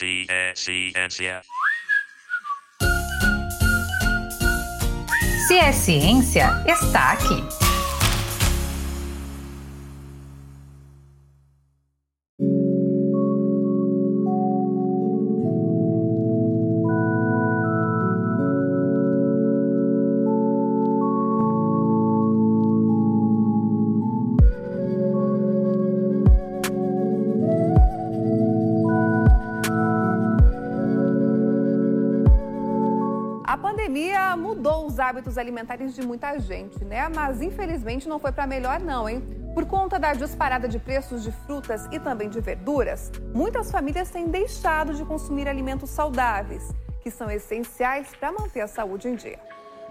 Ciência. Se é ciência, está aqui. Hábitos alimentares de muita gente, né? Mas infelizmente não foi para melhor não, hein? Por conta da disparada de preços de frutas e também de verduras, muitas famílias têm deixado de consumir alimentos saudáveis, que são essenciais para manter a saúde em dia.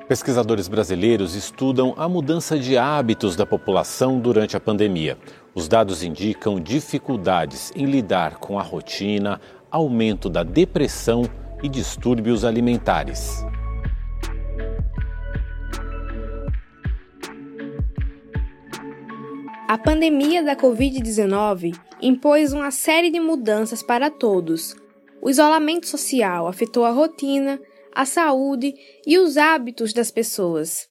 Pesquisadores brasileiros estudam a mudança de hábitos da população durante a pandemia. Os dados indicam dificuldades em lidar com a rotina, aumento da depressão e distúrbios alimentares. A pandemia da Covid-19 impôs uma série de mudanças para todos. O isolamento social afetou a rotina, a saúde e os hábitos das pessoas.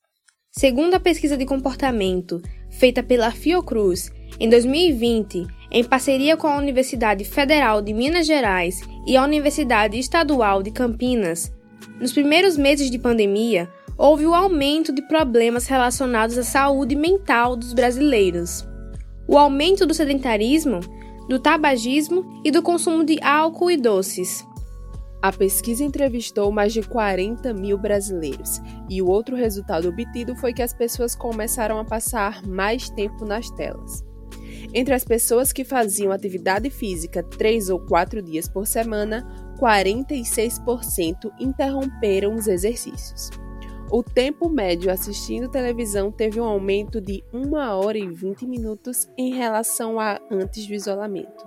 Segundo a pesquisa de comportamento feita pela Fiocruz em 2020, em parceria com a Universidade Federal de Minas Gerais e a Universidade Estadual de Campinas, nos primeiros meses de pandemia, houve o aumento de problemas relacionados à saúde mental dos brasileiros. O aumento do sedentarismo, do tabagismo e do consumo de álcool e doces. A pesquisa entrevistou mais de 40 mil brasileiros e o outro resultado obtido foi que as pessoas começaram a passar mais tempo nas telas. Entre as pessoas que faziam atividade física três ou quatro dias por semana, 46% interromperam os exercícios. O tempo médio assistindo televisão teve um aumento de 1 hora e 20 minutos em relação a antes do isolamento.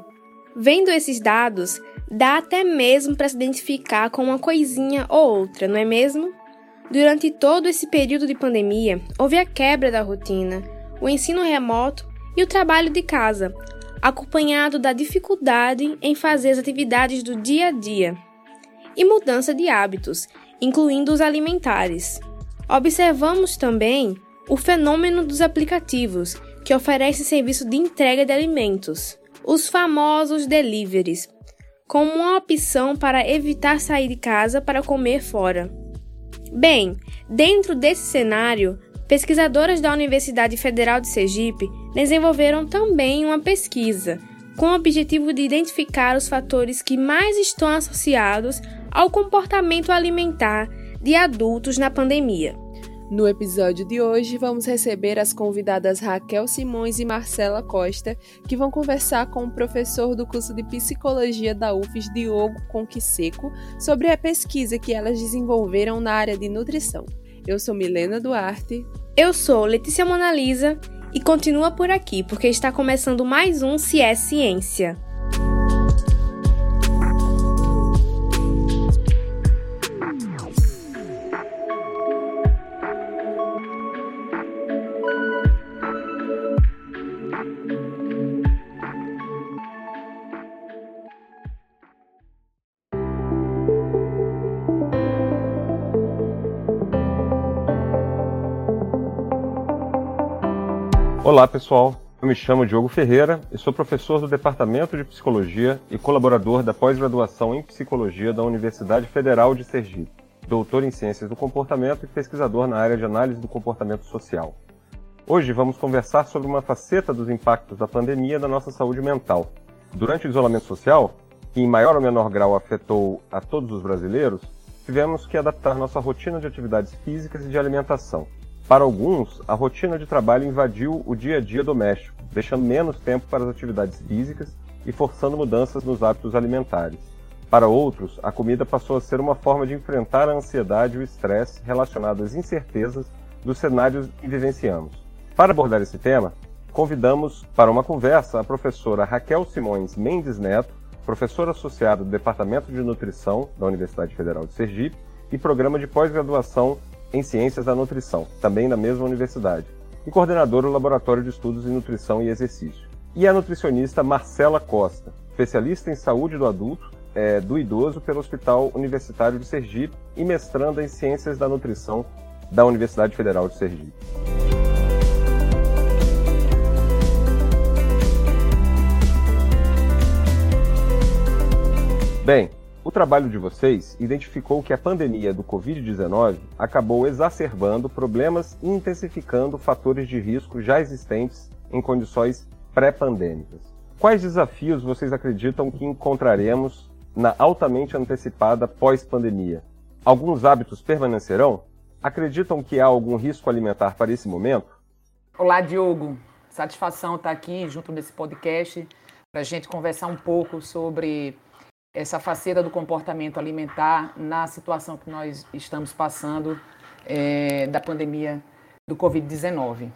Vendo esses dados, dá até mesmo para se identificar com uma coisinha ou outra, não é mesmo? Durante todo esse período de pandemia, houve a quebra da rotina, o ensino remoto e o trabalho de casa, acompanhado da dificuldade em fazer as atividades do dia a dia e mudança de hábitos, incluindo os alimentares. Observamos também o fenômeno dos aplicativos, que oferecem serviço de entrega de alimentos, os famosos deliveries, como uma opção para evitar sair de casa para comer fora. Bem, dentro desse cenário, pesquisadoras da Universidade Federal de Sergipe desenvolveram também uma pesquisa com o objetivo de identificar os fatores que mais estão associados ao comportamento alimentar de adultos na pandemia. No episódio de hoje, vamos receber as convidadas Raquel Simões e Marcela Costa, que vão conversar com o professor do curso de Psicologia da UFES, Diogo Conquiseco, sobre a pesquisa que elas desenvolveram na área de nutrição. Eu sou Milena Duarte. Eu sou Letícia Monalisa e continua por aqui porque está começando mais um Se é Ciência. Olá pessoal, eu me chamo Diogo Ferreira e sou professor do Departamento de Psicologia e colaborador da pós-graduação em Psicologia da Universidade Federal de Sergipe, doutor em Ciências do Comportamento e pesquisador na área de análise do comportamento social. Hoje vamos conversar sobre uma faceta dos impactos da pandemia na nossa saúde mental. Durante o isolamento social, que em maior ou menor grau afetou a todos os brasileiros, tivemos que adaptar nossa rotina de atividades físicas e de alimentação. Para alguns, a rotina de trabalho invadiu o dia a dia doméstico, deixando menos tempo para as atividades físicas e forçando mudanças nos hábitos alimentares. Para outros, a comida passou a ser uma forma de enfrentar a ansiedade e o estresse relacionados às incertezas dos cenários que vivenciamos. Para abordar esse tema, convidamos para uma conversa a professora Raquel Simões Mendes Neto, professora associada do Departamento de Nutrição da Universidade Federal de Sergipe e programa de pós-graduação em Ciências da Nutrição, também da mesma universidade, e coordenadora do Laboratório de Estudos em Nutrição e Exercício. E a nutricionista Marcela Costa, especialista em saúde do adulto é, do Idoso pelo Hospital Universitário de Sergipe e mestranda em Ciências da Nutrição da Universidade Federal de Sergipe. Bem, o trabalho de vocês identificou que a pandemia do Covid-19 acabou exacerbando problemas e intensificando fatores de risco já existentes em condições pré-pandêmicas. Quais desafios vocês acreditam que encontraremos na altamente antecipada pós-pandemia? Alguns hábitos permanecerão? Acreditam que há algum risco alimentar para esse momento? Olá, Diogo. Satisfação estar aqui junto desse podcast para a gente conversar um pouco sobre essa faceira do comportamento alimentar na situação que nós estamos passando é, da pandemia do Covid-19.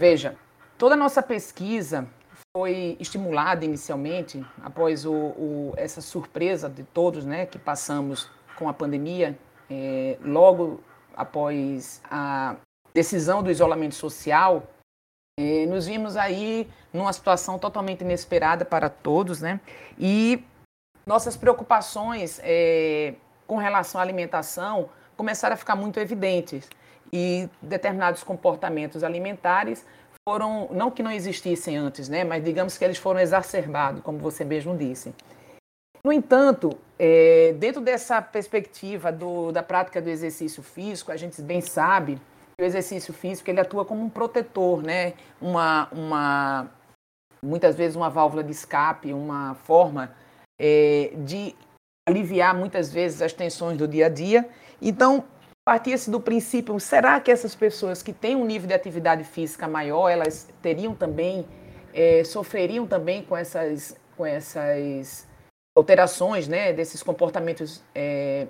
Veja, toda a nossa pesquisa foi estimulada inicialmente após o, o, essa surpresa de todos né, que passamos com a pandemia, é, logo após a decisão do isolamento social, é, nos vimos aí numa situação totalmente inesperada para todos, né? E nossas preocupações é, com relação à alimentação começaram a ficar muito evidentes e determinados comportamentos alimentares foram, não que não existissem antes, né, mas digamos que eles foram exacerbados, como você mesmo disse. No entanto, é, dentro dessa perspectiva do, da prática do exercício físico, a gente bem sabe que o exercício físico ele atua como um protetor, né, uma, uma muitas vezes uma válvula de escape, uma forma é, de aliviar muitas vezes as tensões do dia a dia. Então, partia-se do princípio: será que essas pessoas que têm um nível de atividade física maior, elas teriam também, é, sofreriam também com essas, com essas alterações, né, desses comportamentos é,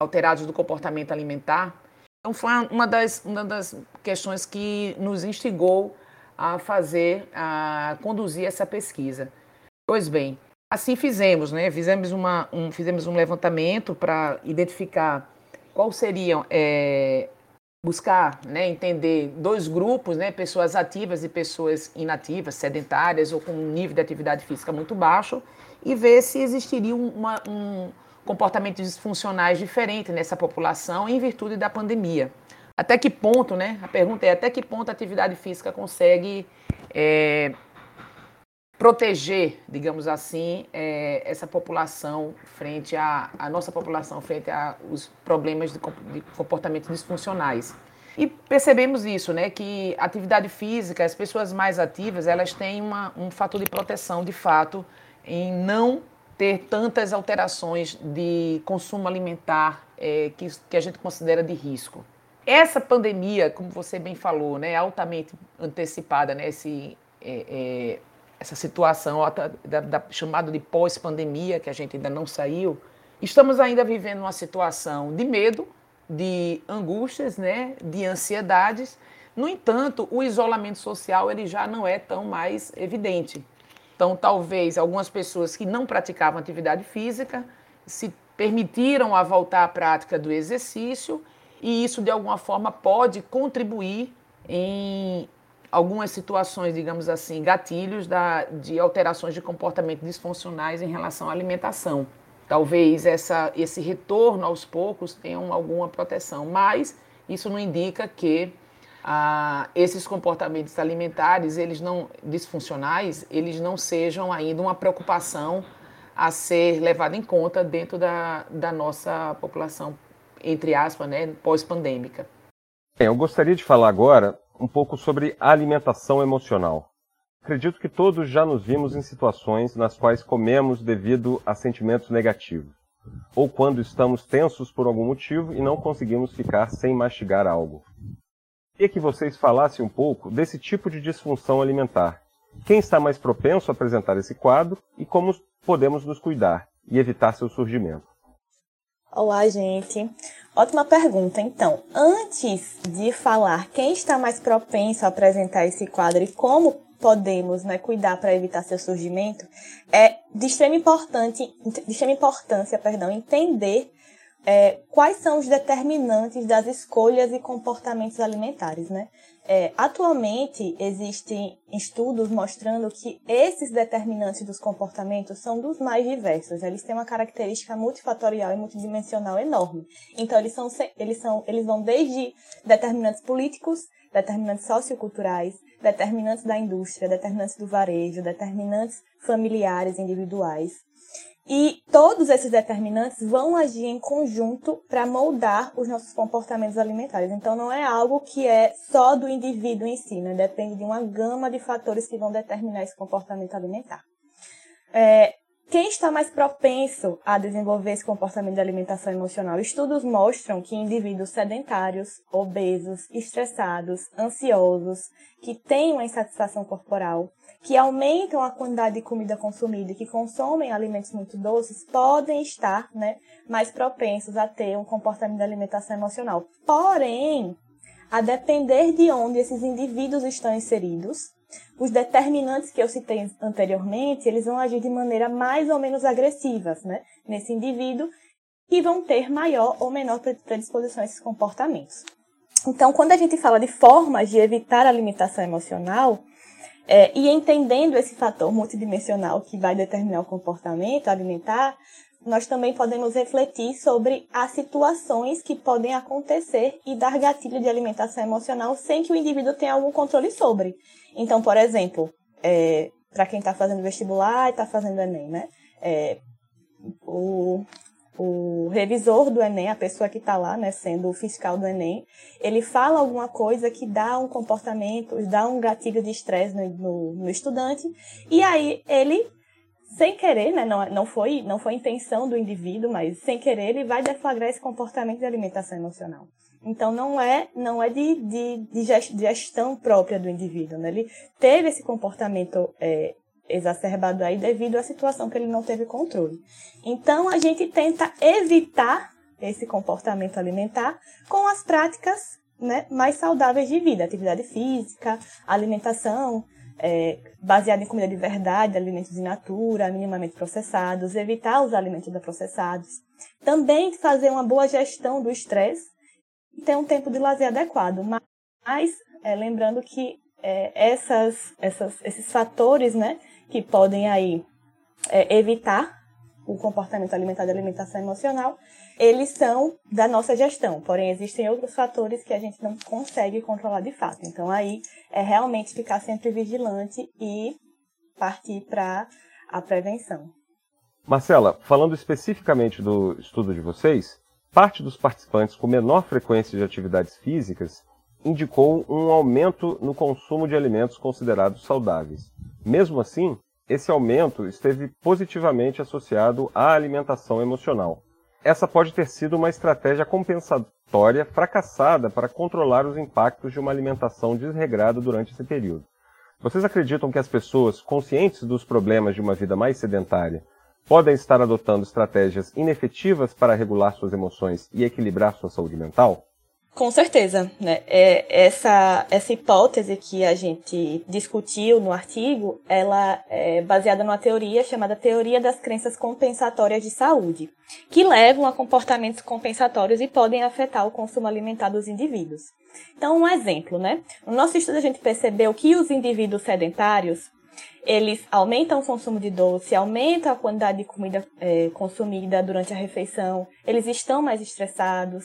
alterados do comportamento alimentar? Então, foi uma das, uma das questões que nos instigou a fazer, a conduzir essa pesquisa. Pois bem, Assim fizemos, né? Fizemos, uma, um, fizemos um levantamento para identificar qual seriam, é, buscar, né, entender dois grupos, né, pessoas ativas e pessoas inativas, sedentárias ou com um nível de atividade física muito baixo, e ver se existiria uma, um comportamento disfuncionais diferente nessa população em virtude da pandemia. Até que ponto, né? A pergunta é até que ponto a atividade física consegue é, proteger, digamos assim, é, essa população frente à, à nossa população, frente aos problemas de, de comportamentos disfuncionais. E percebemos isso, né, que atividade física, as pessoas mais ativas, elas têm uma, um fator de proteção, de fato, em não ter tantas alterações de consumo alimentar é, que, que a gente considera de risco. Essa pandemia, como você bem falou, né, altamente antecipada, né, esse, é, é, essa situação da, da, chamada de pós-pandemia, que a gente ainda não saiu, estamos ainda vivendo uma situação de medo, de angústias, né, de ansiedades. No entanto, o isolamento social ele já não é tão mais evidente. Então, talvez algumas pessoas que não praticavam atividade física se permitiram a voltar à prática do exercício e isso de alguma forma pode contribuir em algumas situações, digamos assim, gatilhos da, de alterações de comportamento disfuncionais em relação à alimentação. Talvez essa, esse retorno aos poucos tenha alguma proteção, mas isso não indica que ah, esses comportamentos alimentares, eles não disfuncionais, eles não sejam ainda uma preocupação a ser levada em conta dentro da, da nossa população, entre aspas, né, pós-pandêmica. eu gostaria de falar agora um pouco sobre alimentação emocional. Acredito que todos já nos vimos em situações nas quais comemos devido a sentimentos negativos, ou quando estamos tensos por algum motivo e não conseguimos ficar sem mastigar algo. Queria que vocês falassem um pouco desse tipo de disfunção alimentar. Quem está mais propenso a apresentar esse quadro e como podemos nos cuidar e evitar seu surgimento? Olá, gente. Ótima pergunta. Então, antes de falar quem está mais propenso a apresentar esse quadro e como podemos né, cuidar para evitar seu surgimento, é de extrema, importante, de extrema importância perdão, entender é, quais são os determinantes das escolhas e comportamentos alimentares, né? É, atualmente existem estudos mostrando que esses determinantes dos comportamentos são dos mais diversos. Eles têm uma característica multifatorial e multidimensional enorme. Então eles são, eles são, eles vão desde determinantes políticos, determinantes socioculturais, determinantes da indústria, determinantes do varejo, determinantes familiares individuais, e todos esses determinantes vão agir em conjunto para moldar os nossos comportamentos alimentares. Então, não é algo que é só do indivíduo em si, né? depende de uma gama de fatores que vão determinar esse comportamento alimentar. É, quem está mais propenso a desenvolver esse comportamento de alimentação emocional? Estudos mostram que indivíduos sedentários, obesos, estressados, ansiosos, que têm uma insatisfação corporal, que aumentam a quantidade de comida consumida e que consomem alimentos muito doces podem estar né, mais propensos a ter um comportamento de alimentação emocional. Porém, a depender de onde esses indivíduos estão inseridos, os determinantes que eu citei anteriormente, eles vão agir de maneira mais ou menos agressivas né, nesse indivíduo e vão ter maior ou menor predisposição a esses comportamentos. Então, quando a gente fala de formas de evitar a alimentação emocional, é, e entendendo esse fator multidimensional que vai determinar o comportamento alimentar, nós também podemos refletir sobre as situações que podem acontecer e dar gatilho de alimentação emocional sem que o indivíduo tenha algum controle sobre. Então, por exemplo, é, para quem está fazendo vestibular e está fazendo Enem, né? É, o, o revisor do Enem, a pessoa que está lá, né, sendo o fiscal do Enem, ele fala alguma coisa que dá um comportamento, dá um gatilho de estresse no, no, no, estudante, e aí ele, sem querer, né, não, não, foi, não foi intenção do indivíduo, mas sem querer, ele vai deflagrar esse comportamento de alimentação emocional. Então não é não é de, de, de gestão própria do indivíduo, né? Ele teve esse comportamento é, exacerbado aí devido à situação que ele não teve controle. Então a gente tenta evitar esse comportamento alimentar com as práticas né, mais saudáveis de vida, atividade física, alimentação é, baseada em comida de verdade, alimentos in natura, minimamente processados, evitar os alimentos ultraprocessados. Também fazer uma boa gestão do estresse ter um tempo de lazer adequado. Mas é, lembrando que é, essas, essas, esses fatores, né, que podem aí é, evitar o comportamento alimentar e alimentação emocional, eles são da nossa gestão. Porém, existem outros fatores que a gente não consegue controlar de fato. Então, aí é realmente ficar sempre vigilante e partir para a prevenção. Marcela, falando especificamente do estudo de vocês, parte dos participantes com menor frequência de atividades físicas indicou um aumento no consumo de alimentos considerados saudáveis. Mesmo assim, esse aumento esteve positivamente associado à alimentação emocional. Essa pode ter sido uma estratégia compensatória fracassada para controlar os impactos de uma alimentação desregrada durante esse período. Vocês acreditam que as pessoas, conscientes dos problemas de uma vida mais sedentária, podem estar adotando estratégias inefetivas para regular suas emoções e equilibrar sua saúde mental? Com certeza, né? É, essa, essa hipótese que a gente discutiu no artigo, ela é baseada numa teoria chamada teoria das crenças compensatórias de saúde, que levam a comportamentos compensatórios e podem afetar o consumo alimentar dos indivíduos. Então, um exemplo, né? No nosso estudo a gente percebeu que os indivíduos sedentários, eles aumentam o consumo de doce, aumentam a quantidade de comida é, consumida durante a refeição, eles estão mais estressados.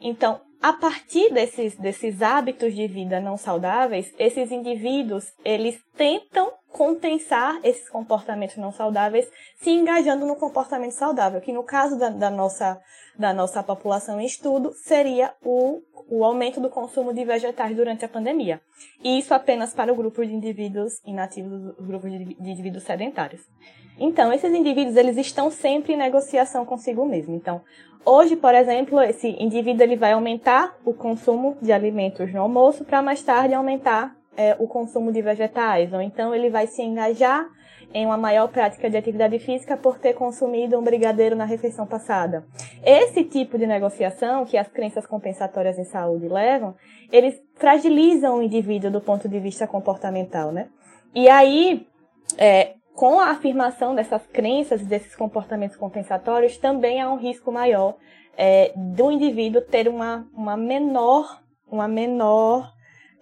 Então, a partir desses, desses hábitos de vida não saudáveis, esses indivíduos, eles tentam compensar esses comportamentos não saudáveis se engajando no comportamento saudável, que no caso da, da nossa, da nossa população em estudo, seria o, o aumento do consumo de vegetais durante a pandemia. E isso apenas para o grupo de indivíduos inativos, o grupo de, indivíduos sedentários. Então, esses indivíduos, eles estão sempre em negociação consigo mesmo. Então, Hoje, por exemplo, esse indivíduo ele vai aumentar o consumo de alimentos no almoço para mais tarde aumentar é, o consumo de vegetais, ou então ele vai se engajar em uma maior prática de atividade física por ter consumido um brigadeiro na refeição passada. Esse tipo de negociação que as crenças compensatórias em saúde levam, eles fragilizam o indivíduo do ponto de vista comportamental, né? E aí, é, com a afirmação dessas crenças e desses comportamentos compensatórios, também há um risco maior é, do indivíduo ter uma, uma menor, uma menor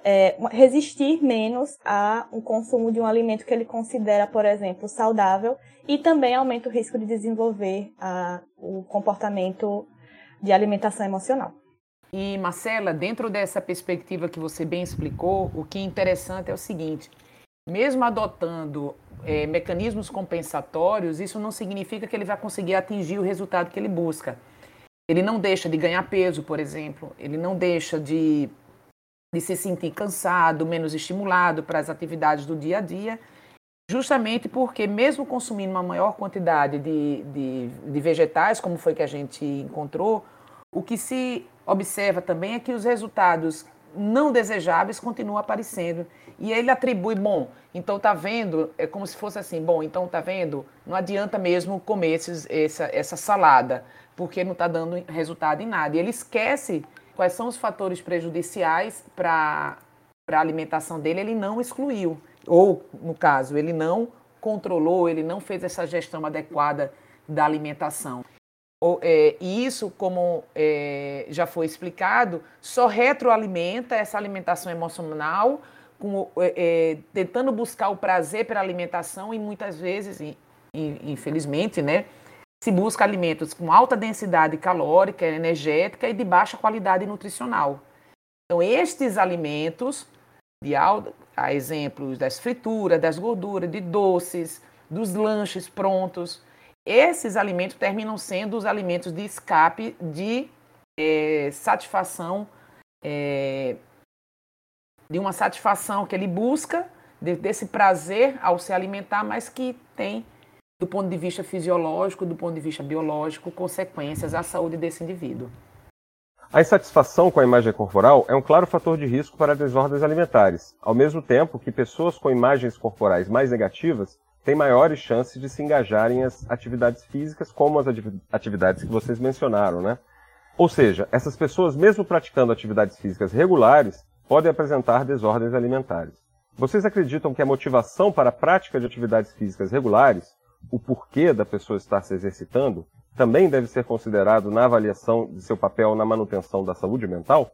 é, resistir menos a um consumo de um alimento que ele considera, por exemplo, saudável e também aumenta o risco de desenvolver a, o comportamento de alimentação emocional. E Marcela, dentro dessa perspectiva que você bem explicou, o que é interessante é o seguinte: mesmo adotando é, mecanismos compensatórios, isso não significa que ele vai conseguir atingir o resultado que ele busca. Ele não deixa de ganhar peso, por exemplo, ele não deixa de, de se sentir cansado, menos estimulado para as atividades do dia a dia, justamente porque, mesmo consumindo uma maior quantidade de, de, de vegetais, como foi que a gente encontrou, o que se observa também é que os resultados não desejáveis continuam aparecendo. E ele atribui, bom, então tá vendo, é como se fosse assim, bom, então tá vendo, não adianta mesmo comer esses, essa, essa salada, porque não está dando resultado em nada. E ele esquece quais são os fatores prejudiciais para a alimentação dele, ele não excluiu. Ou, no caso, ele não controlou, ele não fez essa gestão adequada da alimentação. É, e isso, como é, já foi explicado, só retroalimenta essa alimentação emocional, com, é, é tentando buscar o prazer pela alimentação e muitas vezes, infelizmente, né, se busca alimentos com alta densidade calórica, energética e de baixa qualidade nutricional. Então, estes alimentos, de alta, a exemplos das frituras, das gorduras, de doces, dos lanches prontos, esses alimentos terminam sendo os alimentos de escape de é, satisfação, é, de uma satisfação que ele busca, de, desse prazer ao se alimentar, mas que tem, do ponto de vista fisiológico, do ponto de vista biológico, consequências à saúde desse indivíduo. A insatisfação com a imagem corporal é um claro fator de risco para desordens alimentares, ao mesmo tempo que pessoas com imagens corporais mais negativas têm maiores chances de se engajarem em atividades físicas, como as atividades que vocês mencionaram, né? Ou seja, essas pessoas, mesmo praticando atividades físicas regulares, podem apresentar desordens alimentares. Vocês acreditam que a motivação para a prática de atividades físicas regulares, o porquê da pessoa estar se exercitando, também deve ser considerado na avaliação de seu papel na manutenção da saúde mental?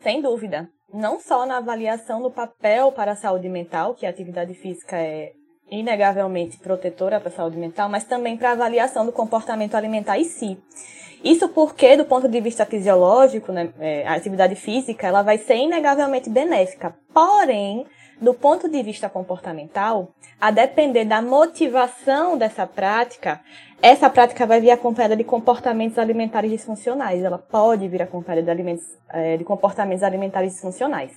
Sem dúvida. Não só na avaliação do papel para a saúde mental, que a atividade física é inegavelmente protetora para a saúde mental, mas também para a avaliação do comportamento alimentar em si. Isso porque, do ponto de vista fisiológico, né, é, a atividade física ela vai ser inegavelmente benéfica. Porém, do ponto de vista comportamental, a depender da motivação dessa prática, essa prática vai vir acompanhada de comportamentos alimentares disfuncionais. Ela pode vir acompanhada de, alimentos, é, de comportamentos alimentares disfuncionais.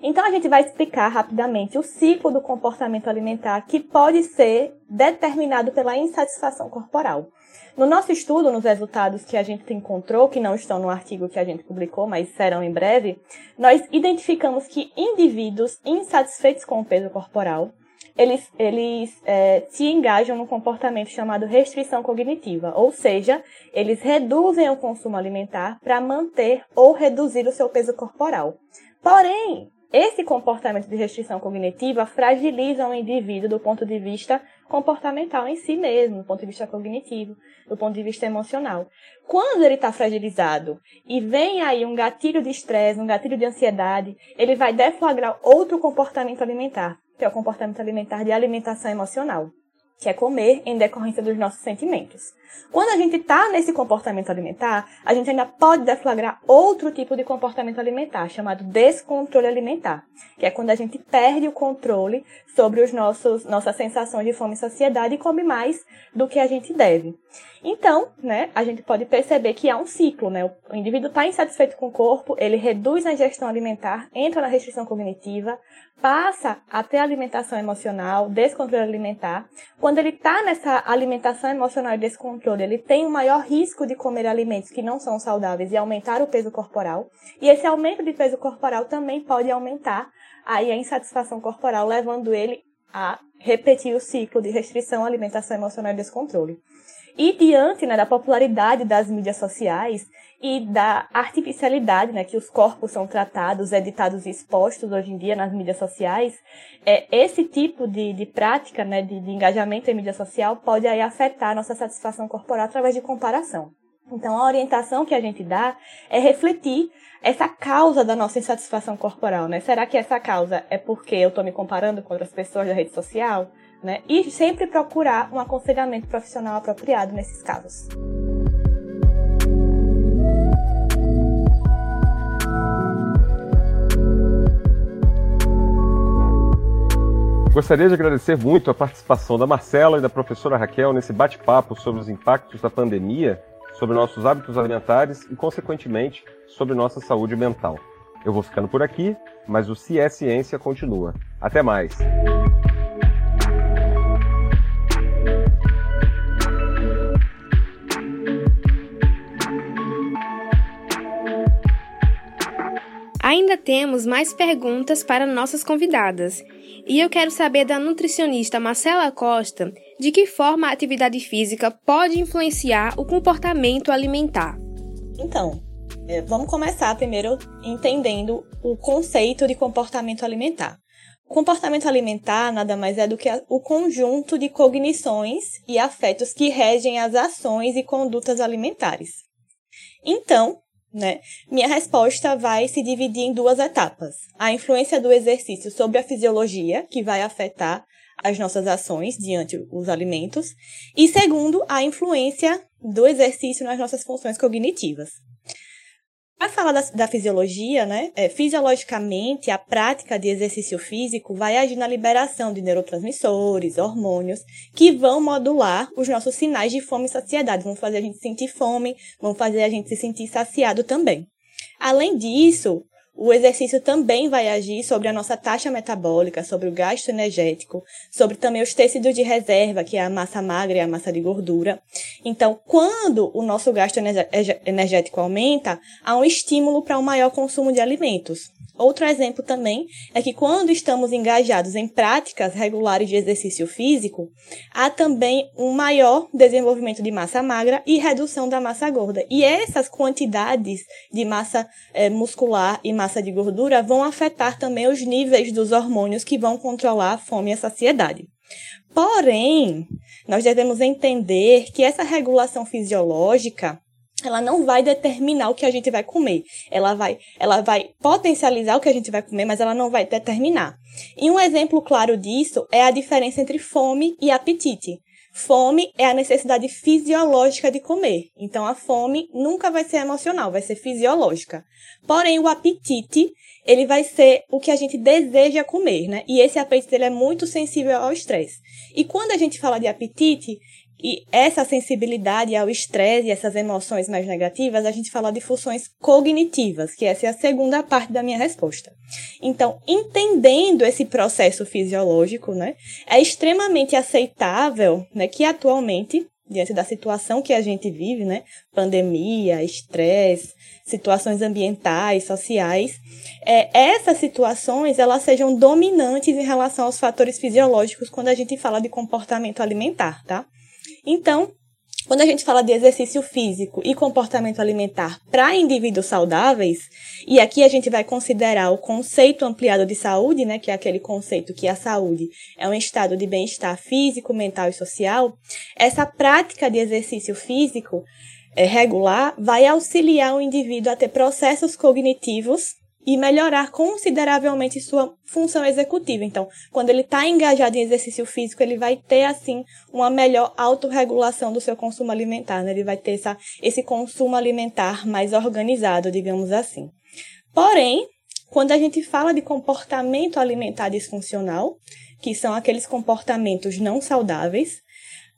Então, a gente vai explicar rapidamente o ciclo do comportamento alimentar que pode ser determinado pela insatisfação corporal. No nosso estudo, nos resultados que a gente encontrou, que não estão no artigo que a gente publicou, mas serão em breve, nós identificamos que indivíduos insatisfeitos com o peso corporal, eles, eles é, se engajam no comportamento chamado restrição cognitiva, ou seja, eles reduzem o consumo alimentar para manter ou reduzir o seu peso corporal. Porém, esse comportamento de restrição cognitiva fragiliza o indivíduo do ponto de vista comportamental em si mesmo, do ponto de vista cognitivo, do ponto de vista emocional. Quando ele está fragilizado e vem aí um gatilho de estresse, um gatilho de ansiedade, ele vai deflagrar outro comportamento alimentar, que é o comportamento alimentar de alimentação emocional que é comer em decorrência dos nossos sentimentos. Quando a gente está nesse comportamento alimentar, a gente ainda pode deflagrar outro tipo de comportamento alimentar, chamado descontrole alimentar, que é quando a gente perde o controle sobre os nossos nossas sensações de fome e saciedade e come mais do que a gente deve. Então, né, a gente pode perceber que há um ciclo, né? O indivíduo está insatisfeito com o corpo, ele reduz a ingestão alimentar, entra na restrição cognitiva, passa a ter alimentação emocional, descontrole alimentar. Quando ele está nessa alimentação emocional e descontrole, ele tem um maior risco de comer alimentos que não são saudáveis e aumentar o peso corporal. E esse aumento de peso corporal também pode aumentar aí a insatisfação corporal, levando ele a repetir o ciclo de restrição, alimentação emocional e descontrole. E diante né, da popularidade das mídias sociais e da artificialidade né, que os corpos são tratados, editados e expostos hoje em dia nas mídias sociais, é, esse tipo de, de prática né, de, de engajamento em mídia social pode aí afetar a nossa satisfação corporal através de comparação. Então, a orientação que a gente dá é refletir essa causa da nossa insatisfação corporal, né? Será que essa causa é porque eu estou me comparando com outras pessoas da rede social? Né? E sempre procurar um aconselhamento profissional apropriado nesses casos. Gostaria de agradecer muito a participação da Marcela e da professora Raquel nesse bate-papo sobre os impactos da pandemia sobre nossos hábitos alimentares e, consequentemente, sobre nossa saúde mental. Eu vou ficando por aqui, mas o é Ciência continua. Até mais! Ainda temos mais perguntas para nossas convidadas. E eu quero saber da nutricionista Marcela Costa de que forma a atividade física pode influenciar o comportamento alimentar. Então, é, vamos começar primeiro entendendo o conceito de comportamento alimentar. O comportamento alimentar nada mais é do que o conjunto de cognições e afetos que regem as ações e condutas alimentares. Então, né? Minha resposta vai se dividir em duas etapas. A influência do exercício sobre a fisiologia, que vai afetar as nossas ações diante dos alimentos. E segundo, a influência do exercício nas nossas funções cognitivas. Para falar da, da, fisiologia, né? É, fisiologicamente, a prática de exercício físico vai agir na liberação de neurotransmissores, hormônios, que vão modular os nossos sinais de fome e saciedade. Vão fazer a gente sentir fome, vão fazer a gente se sentir saciado também. Além disso, o exercício também vai agir sobre a nossa taxa metabólica, sobre o gasto energético, sobre também os tecidos de reserva, que é a massa magra e a massa de gordura. Então, quando o nosso gasto energético aumenta, há um estímulo para um maior consumo de alimentos. Outro exemplo também é que quando estamos engajados em práticas regulares de exercício físico, há também um maior desenvolvimento de massa magra e redução da massa gorda. E essas quantidades de massa é, muscular e massa de gordura vão afetar também os níveis dos hormônios que vão controlar a fome e a saciedade. Porém, nós devemos entender que essa regulação fisiológica ela não vai determinar o que a gente vai comer. Ela vai, ela vai potencializar o que a gente vai comer, mas ela não vai determinar. E um exemplo claro disso é a diferença entre fome e apetite. Fome é a necessidade fisiológica de comer. Então a fome nunca vai ser emocional, vai ser fisiológica. Porém, o apetite, ele vai ser o que a gente deseja comer, né? E esse apetite ele é muito sensível ao estresse. E quando a gente fala de apetite, e essa sensibilidade ao estresse e essas emoções mais negativas, a gente fala de funções cognitivas, que essa é a segunda parte da minha resposta. Então, entendendo esse processo fisiológico, né, é extremamente aceitável, né, que atualmente, diante da situação que a gente vive, né, pandemia, estresse, situações ambientais, sociais, é, essas situações elas sejam dominantes em relação aos fatores fisiológicos quando a gente fala de comportamento alimentar, tá? Então, quando a gente fala de exercício físico e comportamento alimentar para indivíduos saudáveis, e aqui a gente vai considerar o conceito ampliado de saúde, né, que é aquele conceito que a saúde é um estado de bem-estar físico, mental e social, essa prática de exercício físico é, regular vai auxiliar o indivíduo a ter processos cognitivos e melhorar consideravelmente sua função executiva. Então, quando ele está engajado em exercício físico, ele vai ter, assim, uma melhor autorregulação do seu consumo alimentar, né? Ele vai ter essa, esse consumo alimentar mais organizado, digamos assim. Porém, quando a gente fala de comportamento alimentar disfuncional, que são aqueles comportamentos não saudáveis,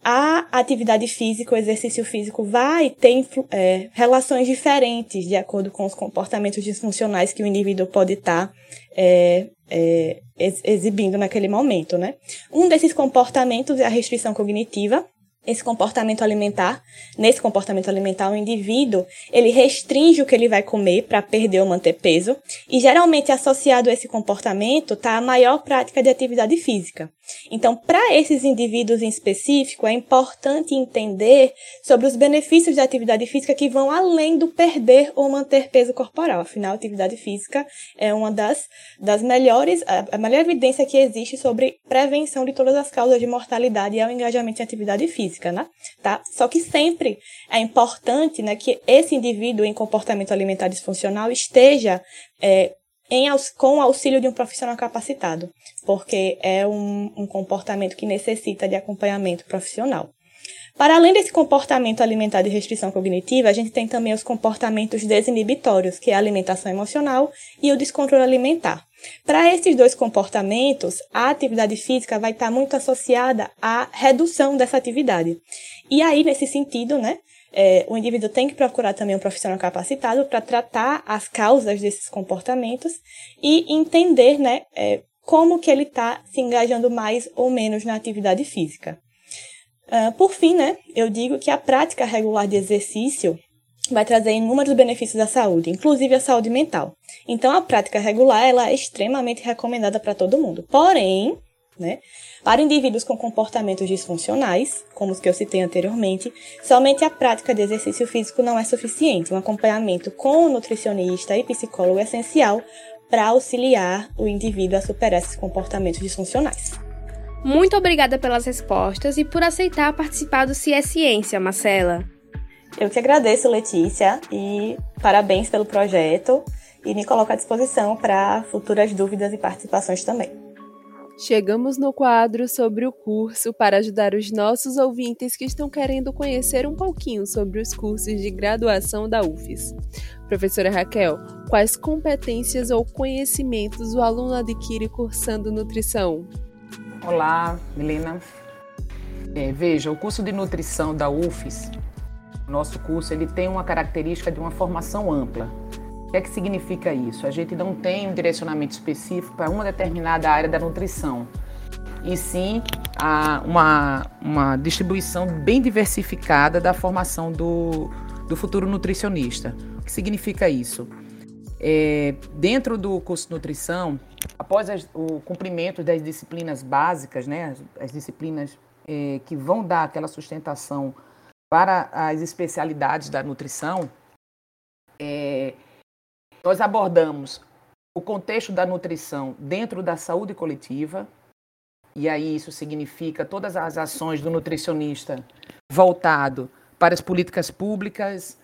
a atividade física, o exercício físico vai ter é, relações diferentes de acordo com os comportamentos disfuncionais que o indivíduo pode estar tá, é, é, exibindo naquele momento, né? Um desses comportamentos é a restrição cognitiva, esse comportamento alimentar. Nesse comportamento alimentar, o indivíduo ele restringe o que ele vai comer para perder ou manter peso, e geralmente associado a esse comportamento está a maior prática de atividade física. Então, para esses indivíduos em específico, é importante entender sobre os benefícios da atividade física que vão além do perder ou manter peso corporal. Afinal, a atividade física é uma das, das melhores, a, melhor evidência que existe sobre prevenção de todas as causas de mortalidade e é o engajamento em atividade física, né? Tá? Só que sempre é importante né, que esse indivíduo em comportamento alimentar disfuncional esteja é, em, com o auxílio de um profissional capacitado, porque é um, um comportamento que necessita de acompanhamento profissional. Para além desse comportamento alimentar de restrição cognitiva, a gente tem também os comportamentos desinibitórios, que é a alimentação emocional e o descontrole alimentar. Para esses dois comportamentos, a atividade física vai estar muito associada à redução dessa atividade. E aí, nesse sentido, né, é, o indivíduo tem que procurar também um profissional capacitado para tratar as causas desses comportamentos e entender né, é, como que ele está se engajando mais ou menos na atividade física. Uh, por fim, né, eu digo que a prática regular de exercício vai trazer inúmeros benefícios à saúde, inclusive à saúde mental. Então, a prática regular ela é extremamente recomendada para todo mundo. Porém, né? Para indivíduos com comportamentos disfuncionais, como os que eu citei anteriormente, somente a prática de exercício físico não é suficiente. Um acompanhamento com o nutricionista e psicólogo é essencial para auxiliar o indivíduo a superar esses comportamentos disfuncionais. Muito obrigada pelas respostas e por aceitar participar do Se é Ciência, Marcela. Eu que agradeço, Letícia, e parabéns pelo projeto e me coloco à disposição para futuras dúvidas e participações também. Chegamos no quadro sobre o curso para ajudar os nossos ouvintes que estão querendo conhecer um pouquinho sobre os cursos de graduação da UFES. Professora Raquel, quais competências ou conhecimentos o aluno adquire cursando nutrição? Olá, Milena. É, veja, o curso de nutrição da UFES, nosso curso, ele tem uma característica de uma formação ampla. O que é que significa isso? A gente não tem um direcionamento específico para uma determinada área da nutrição, e sim uma, uma distribuição bem diversificada da formação do, do futuro nutricionista. O que significa isso? É, dentro do curso de nutrição, após as, o cumprimento das disciplinas básicas, né, as, as disciplinas é, que vão dar aquela sustentação para as especialidades da nutrição, é, nós abordamos o contexto da nutrição dentro da saúde coletiva, e aí isso significa todas as ações do nutricionista voltado para as políticas públicas,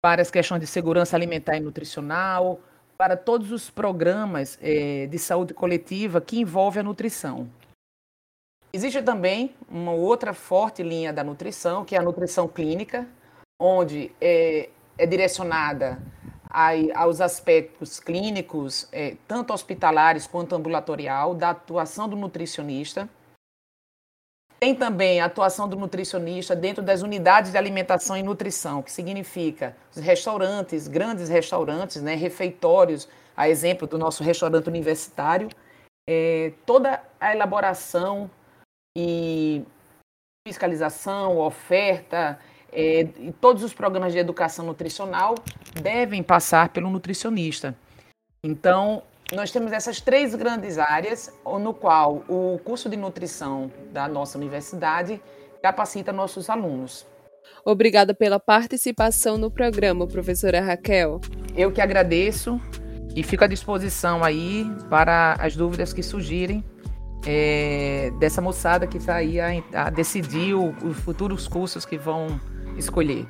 para as questões de segurança alimentar e nutricional, para todos os programas eh, de saúde coletiva que envolvem a nutrição. Existe também uma outra forte linha da nutrição, que é a nutrição clínica, onde é, é direcionada aos aspectos clínicos, é, tanto hospitalares quanto ambulatorial, da atuação do nutricionista. Tem também a atuação do nutricionista dentro das unidades de alimentação e nutrição, que significa os restaurantes, grandes restaurantes, né, refeitórios, a exemplo do nosso restaurante universitário, é, toda a elaboração e fiscalização, oferta, é, e todos os programas de educação nutricional devem passar pelo nutricionista. Então, nós temos essas três grandes áreas no qual o curso de nutrição da nossa universidade capacita nossos alunos. Obrigada pela participação no programa, professora Raquel. Eu que agradeço e fico à disposição aí para as dúvidas que surgirem é, dessa moçada que está aí a, a decidir os futuros cursos que vão escolher.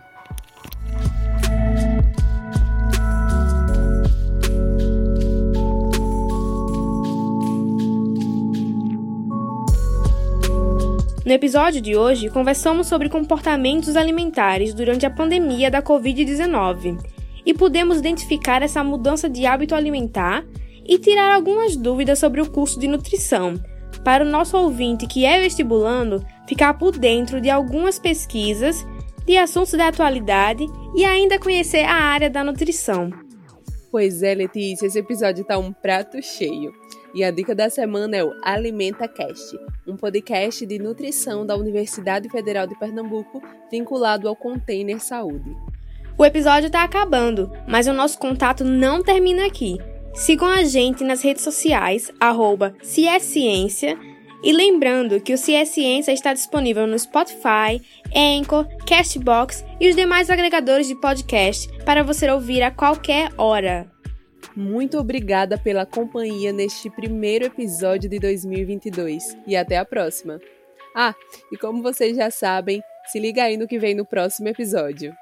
No episódio de hoje, conversamos sobre comportamentos alimentares durante a pandemia da Covid-19 e pudemos identificar essa mudança de hábito alimentar e tirar algumas dúvidas sobre o curso de nutrição, para o nosso ouvinte que é vestibulando ficar por dentro de algumas pesquisas de assuntos da atualidade e ainda conhecer a área da nutrição. Pois é, Letícia, esse episódio tá um prato cheio. E a dica da semana é o Alimenta Cast, um podcast de nutrição da Universidade Federal de Pernambuco vinculado ao Container Saúde. O episódio está acabando, mas o nosso contato não termina aqui. Sigam a gente nas redes sociais, arroba e lembrando que o Ciência está disponível no Spotify, Anchor, Castbox e os demais agregadores de podcast para você ouvir a qualquer hora. Muito obrigada pela companhia neste primeiro episódio de 2022 e até a próxima. Ah, e como vocês já sabem, se liga aí no que vem no próximo episódio.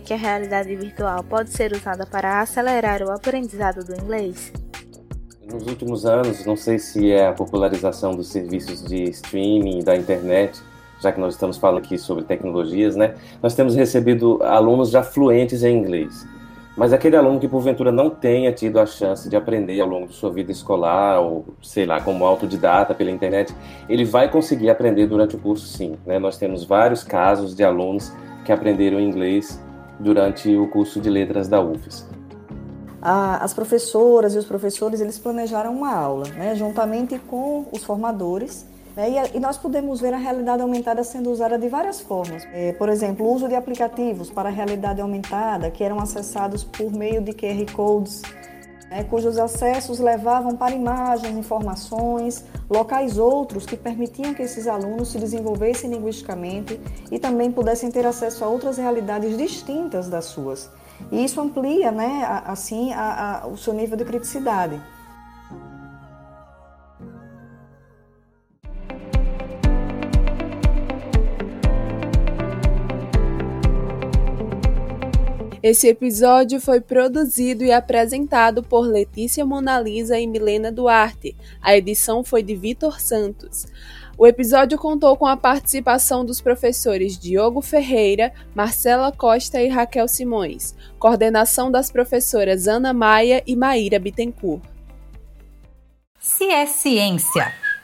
Que a realidade virtual pode ser usada para acelerar o aprendizado do inglês? Nos últimos anos, não sei se é a popularização dos serviços de streaming da internet, já que nós estamos falando aqui sobre tecnologias, né? Nós temos recebido alunos já fluentes em inglês. Mas aquele aluno que porventura não tenha tido a chance de aprender ao longo da sua vida escolar, ou sei lá, como autodidata pela internet, ele vai conseguir aprender durante o curso sim. Né? Nós temos vários casos de alunos que aprenderam inglês durante o curso de letras da UFES. As professoras e os professores eles planejaram uma aula, né, juntamente com os formadores, né, e, nós podemos ver a realidade aumentada sendo usada de várias formas. É, por exemplo, o uso de aplicativos para realidade aumentada que eram acessados por meio de QR codes né, cujos acessos levavam para imagens, informações, locais outros que permitiam que esses alunos se desenvolvessem linguisticamente e também pudessem ter acesso a outras realidades distintas das suas. E isso amplia, né, assim, a, a, o seu nível de criticidade. Esse episódio foi produzido e apresentado por Letícia Monalisa e Milena Duarte. A edição foi de Vitor Santos. O episódio contou com a participação dos professores Diogo Ferreira, Marcela Costa e Raquel Simões, coordenação das professoras Ana Maia e Maíra Bittencourt. Se é ciência